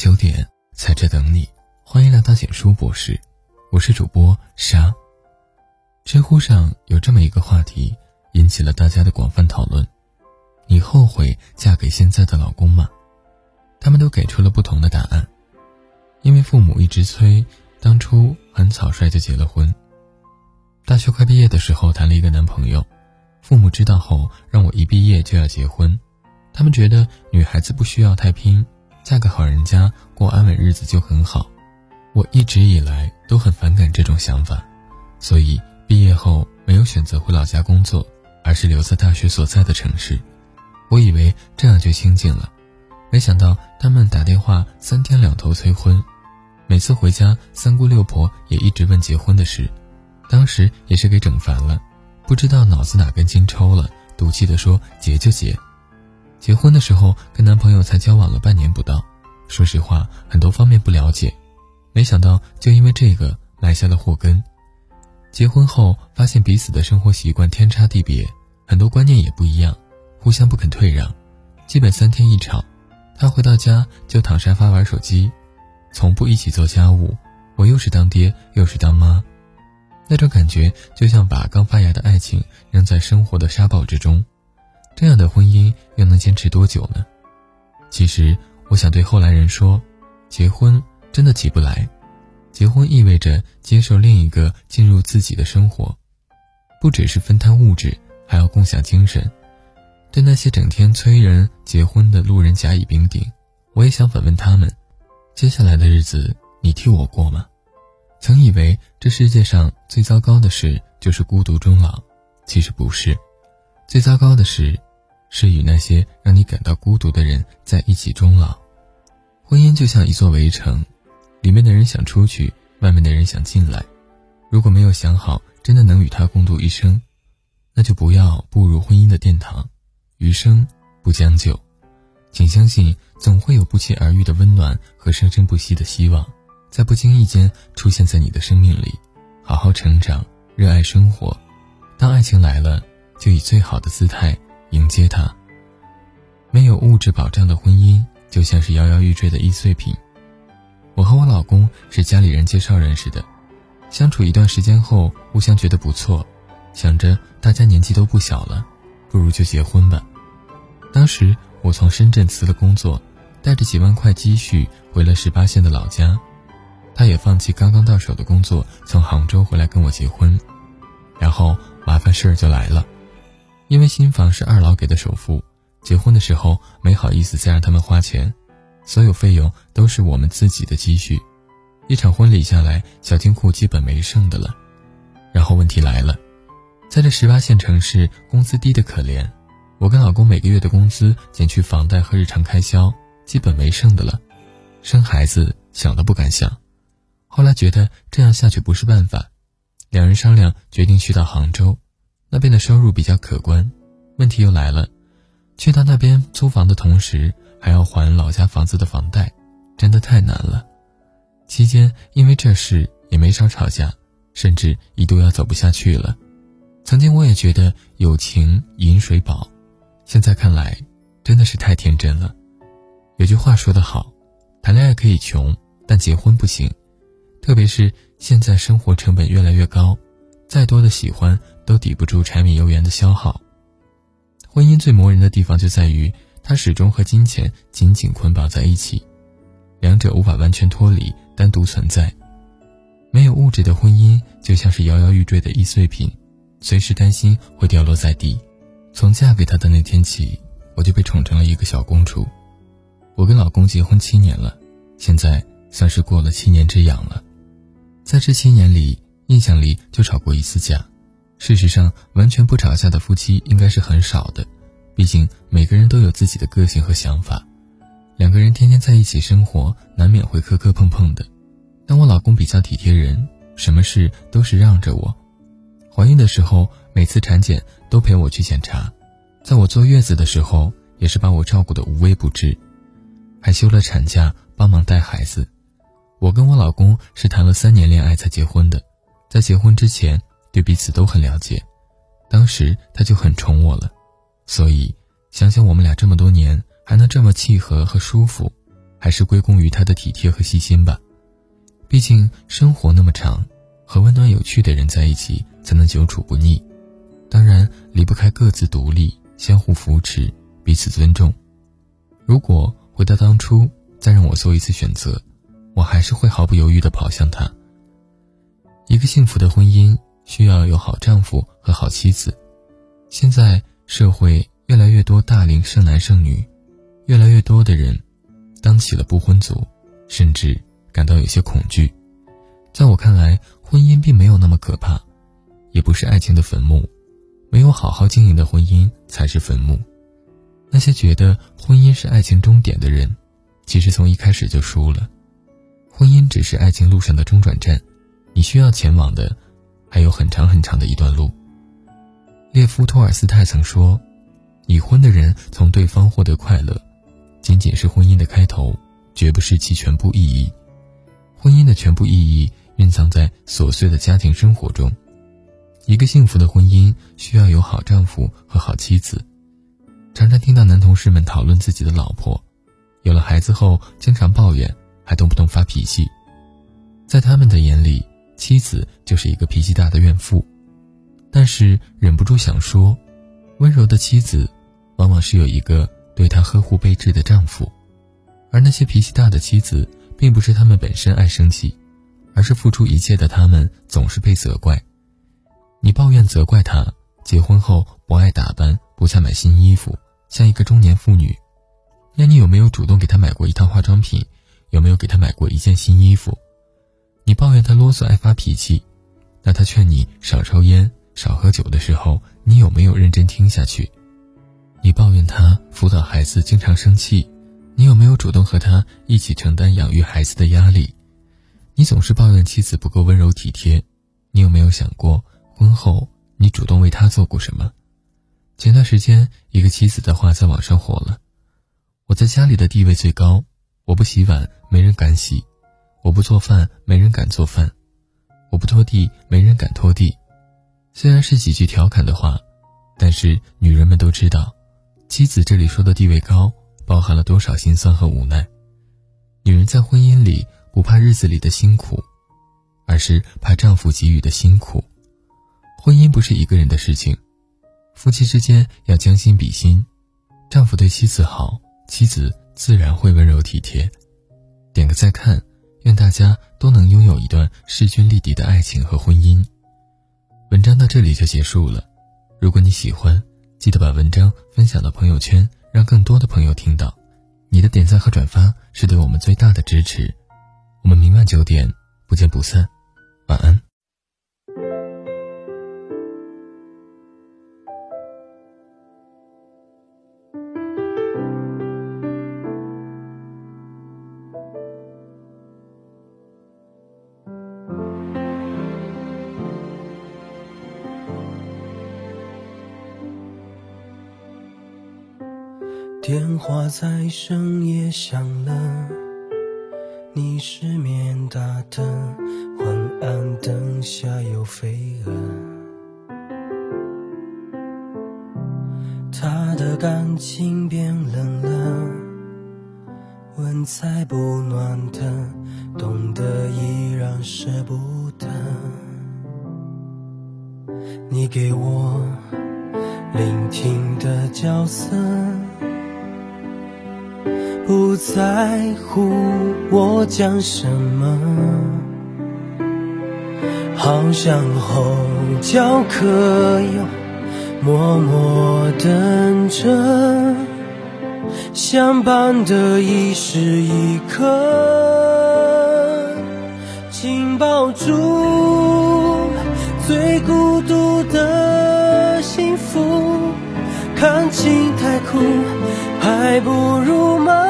九点在这等你，欢迎来到简书博士，我是主播沙。知乎上有这么一个话题，引起了大家的广泛讨论：你后悔嫁给现在的老公吗？他们都给出了不同的答案。因为父母一直催，当初很草率就结了婚。大学快毕业的时候谈了一个男朋友，父母知道后让我一毕业就要结婚，他们觉得女孩子不需要太拼。嫁个好人家过安稳日子就很好，我一直以来都很反感这种想法，所以毕业后没有选择回老家工作，而是留在大学所在的城市。我以为这样就清静了，没想到他们打电话三天两头催婚，每次回家三姑六婆也一直问结婚的事，当时也是给整烦了，不知道脑子哪根筋抽了，赌气的说结就结。结婚的时候跟男朋友才交往了半年不到，说实话很多方面不了解，没想到就因为这个埋下了祸根。结婚后发现彼此的生活习惯天差地别，很多观念也不一样，互相不肯退让，基本三天一吵。他回到家就躺沙发玩手机，从不一起做家务。我又是当爹又是当妈，那种感觉就像把刚发芽的爱情扔在生活的沙暴之中。这样的婚姻又能坚持多久呢？其实，我想对后来人说，结婚真的起不来。结婚意味着接受另一个进入自己的生活，不只是分摊物质，还要共享精神。对那些整天催人结婚的路人甲乙丙丁，我也想反问他们：接下来的日子，你替我过吗？曾以为这世界上最糟糕的事就是孤独终老，其实不是。最糟糕的是，是与那些让你感到孤独的人在一起终老。婚姻就像一座围城，里面的人想出去，外面的人想进来。如果没有想好真的能与他共度一生，那就不要步入婚姻的殿堂。余生不将就，请相信总会有不期而遇的温暖和生生不息的希望，在不经意间出现在你的生命里。好好成长，热爱生活。当爱情来了。就以最好的姿态迎接他。没有物质保障的婚姻，就像是摇摇欲坠的易碎品。我和我老公是家里人介绍认识的，相处一段时间后，互相觉得不错，想着大家年纪都不小了，不如就结婚吧。当时我从深圳辞了工作，带着几万块积蓄回了十八线的老家，他也放弃刚刚到手的工作，从杭州回来跟我结婚，然后麻烦事儿就来了。因为新房是二老给的首付，结婚的时候没好意思再让他们花钱，所有费用都是我们自己的积蓄。一场婚礼下来，小金库基本没剩的了。然后问题来了，在这十八线城市，工资低的可怜，我跟老公每个月的工资减去房贷和日常开销，基本没剩的了。生孩子想都不敢想。后来觉得这样下去不是办法，两人商量决定去到杭州。那边的收入比较可观，问题又来了，去到那边租房的同时还要还老家房子的房贷，真的太难了。期间因为这事也没少吵架，甚至一度要走不下去了。曾经我也觉得友情饮水饱，现在看来真的是太天真了。有句话说得好，谈恋爱可以穷，但结婚不行，特别是现在生活成本越来越高。再多的喜欢都抵不住柴米油盐的消耗。婚姻最磨人的地方就在于，它始终和金钱紧紧捆绑在一起，两者无法完全脱离，单独存在。没有物质的婚姻就像是摇摇欲坠的易碎品，随时担心会掉落在地。从嫁给他的那天起，我就被宠成了一个小公主。我跟老公结婚七年了，现在算是过了七年之痒了。在这七年里。印象里就吵过一次架，事实上完全不吵架的夫妻应该是很少的，毕竟每个人都有自己的个性和想法，两个人天天在一起生活，难免会磕磕碰碰的。但我老公比较体贴人，什么事都是让着我。怀孕的时候，每次产检都陪我去检查，在我坐月子的时候，也是把我照顾的无微不至，还休了产假帮忙带孩子。我跟我老公是谈了三年恋爱才结婚的。在结婚之前，对彼此都很了解，当时他就很宠我了，所以想想我们俩这么多年还能这么契合和舒服，还是归功于他的体贴和细心吧。毕竟生活那么长，和温暖有趣的人在一起才能久处不腻。当然离不开各自独立、相互扶持、彼此尊重。如果回到当初，再让我做一次选择，我还是会毫不犹豫地跑向他。一个幸福的婚姻需要有好丈夫和好妻子。现在社会越来越多大龄剩男剩女，越来越多的人当起了不婚族，甚至。感到有些恐惧，在我看来，婚姻并没有那么可怕，也不是爱情的坟墓，没有好好经营的婚姻才是坟墓。那些觉得婚姻是爱情终点的人，其实从一开始就输了。婚姻只是爱情路上的中转站，你需要前往的还有很长很长的一段路。列夫·托尔斯泰曾说：“已婚的人从对方获得快乐，仅仅是婚姻的开头，绝不是其全部意义。”婚姻的全部意义蕴藏在琐碎的家庭生活中。一个幸福的婚姻需要有好丈夫和好妻子。常常听到男同事们讨论自己的老婆，有了孩子后经常抱怨，还动不动发脾气。在他们的眼里，妻子就是一个脾气大的怨妇。但是忍不住想说，温柔的妻子，往往是有一个对她呵护备至的丈夫，而那些脾气大的妻子。并不是他们本身爱生气，而是付出一切的他们总是被责怪。你抱怨责怪他结婚后不爱打扮，不再买新衣服，像一个中年妇女。那你有没有主动给他买过一套化妆品？有没有给他买过一件新衣服？你抱怨他啰嗦爱发脾气，那他劝你少抽烟、少喝酒的时候，你有没有认真听下去？你抱怨他辅导孩子经常生气。你有没有主动和他一起承担养育孩子的压力？你总是抱怨妻子不够温柔体贴，你有没有想过婚后你主动为他做过什么？前段时间，一个妻子的话在网上火了：“我在家里的地位最高，我不洗碗，没人敢洗；我不做饭，没人敢做饭；我不拖地，没人敢拖地。”虽然是几句调侃的话，但是女人们都知道，妻子这里说的地位高。包含了多少心酸和无奈？女人在婚姻里不怕日子里的辛苦，而是怕丈夫给予的辛苦。婚姻不是一个人的事情，夫妻之间要将心比心。丈夫对妻子好，妻子自然会温柔体贴。点个再看，愿大家都能拥有一段势均力敌的爱情和婚姻。文章到这里就结束了。如果你喜欢，记得把文章分享到朋友圈。让更多的朋友听到，你的点赞和转发是对我们最大的支持。我们明晚九点不见不散，晚安。我在深夜响了，你失眠打盹，昏暗灯下有飞蛾。他的感情变冷了，问才不暖的，懂得依然舍不得。你给我聆听的角色。不在乎我讲什么，好像候角可有，默默等着相伴的一时一刻，请抱住最孤独的幸福，看清太苦，还不如慢。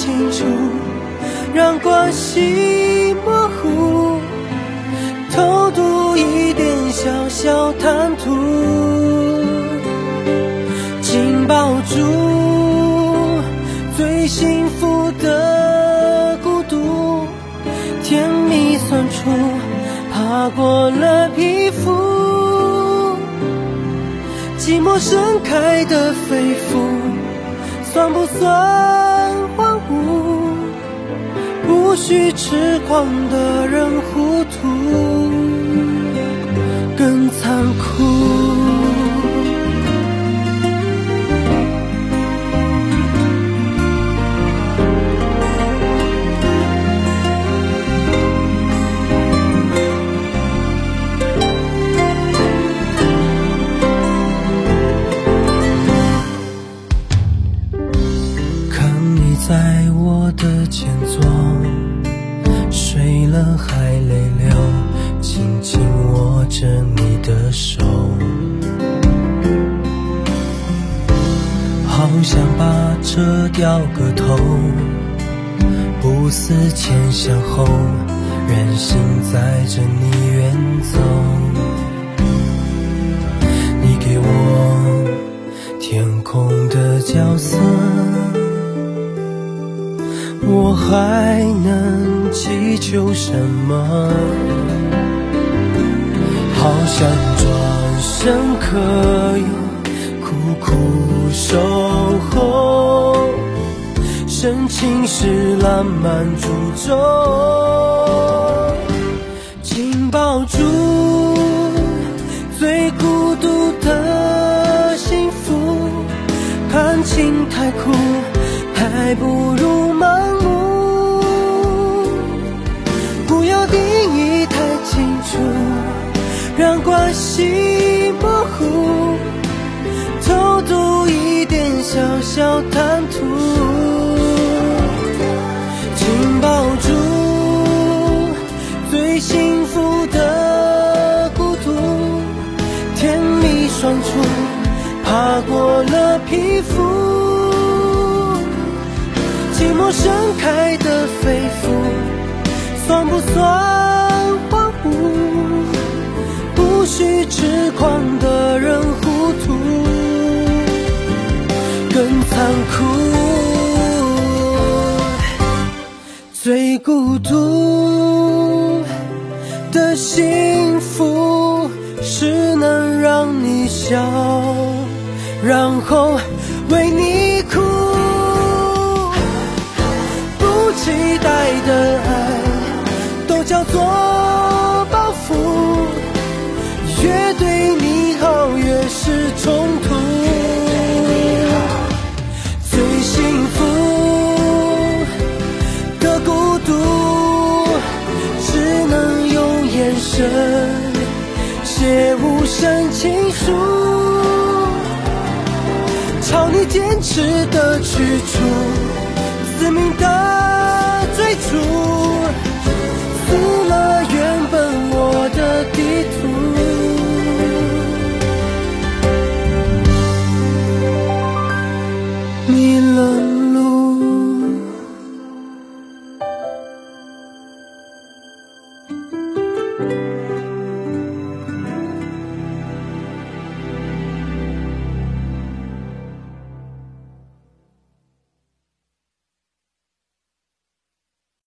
清楚，让关系模糊，偷渡一点小小贪图，紧抱住最幸福的孤独，甜蜜酸楚，爬过了皮肤，寂寞盛开的肺腑，算不算？不许痴狂的人糊了还泪流，紧紧握着你的手，好想把这掉个头，不思前想后，任性载着你远走，你给我天空的角色。我还能祈求什么？好想转身，可以苦苦守候，深情是浪漫诅咒，紧抱住最孤独的幸福，感情太苦，还不如让关系模糊，偷渡一点小小贪图，紧抱住最幸福的孤独，甜蜜双处，爬过了皮肤，寂寞盛开的肺腑，算不算不？许痴狂的人糊涂，更残酷。最孤独的幸福，是能让你笑，然后为你哭。不期待的爱，都叫做。冲突。最幸福的孤独，只能用眼神写无声情书，朝你坚持的去处，